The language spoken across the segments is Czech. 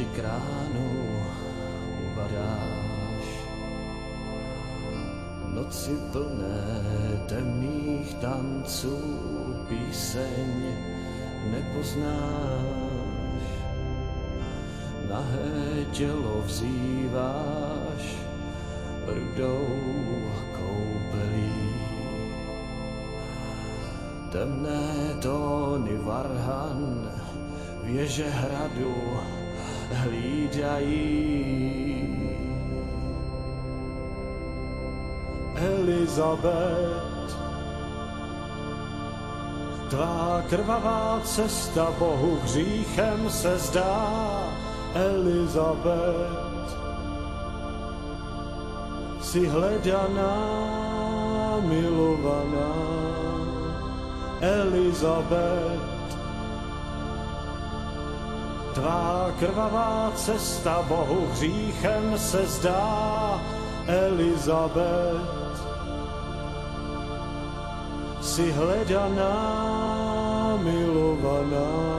vždy kránu uvadáš. Noci plné temných tanců píseň nepoznáš. Nahé tělo vzýváš rudou koupelí. Temné tóny varhan věže hradu hlídají. Elizabeth, tvá krvavá cesta Bohu hříchem se zdá. Elizabeth, si hledaná, milovaná. Elizabeth, tvá krvavá cesta Bohu hříchem se zdá. Elizabeth, si hledaná, milovaná.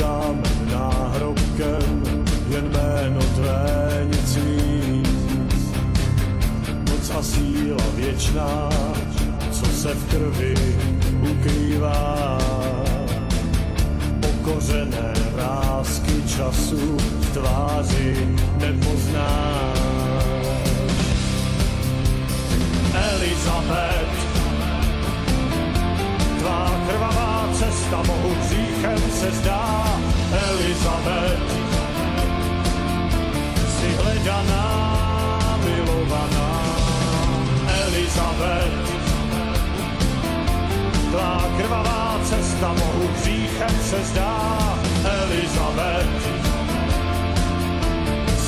Kámen náhrobkem, jen jméno tvé nic víc. Moc a síla věčná, co se v krvi ukrývá. Pokořené vrázky času v tváři nepoznáš. Elizabeth. Tvá krvavá cesta Bohu hříchem se zdá. Elizabeth, si hledaná, milovaná. Elizabeth, tvá krvavá cesta Bohu hříchem se zdá. Elizabeth,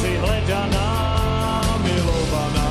si hledaná, milovaná.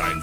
Dein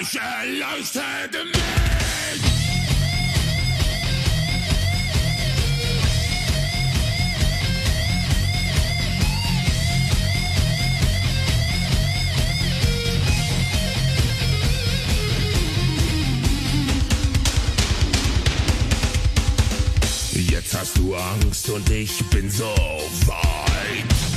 Ich erleuchtete mich. Jetzt hast du Angst und ich bin so weit.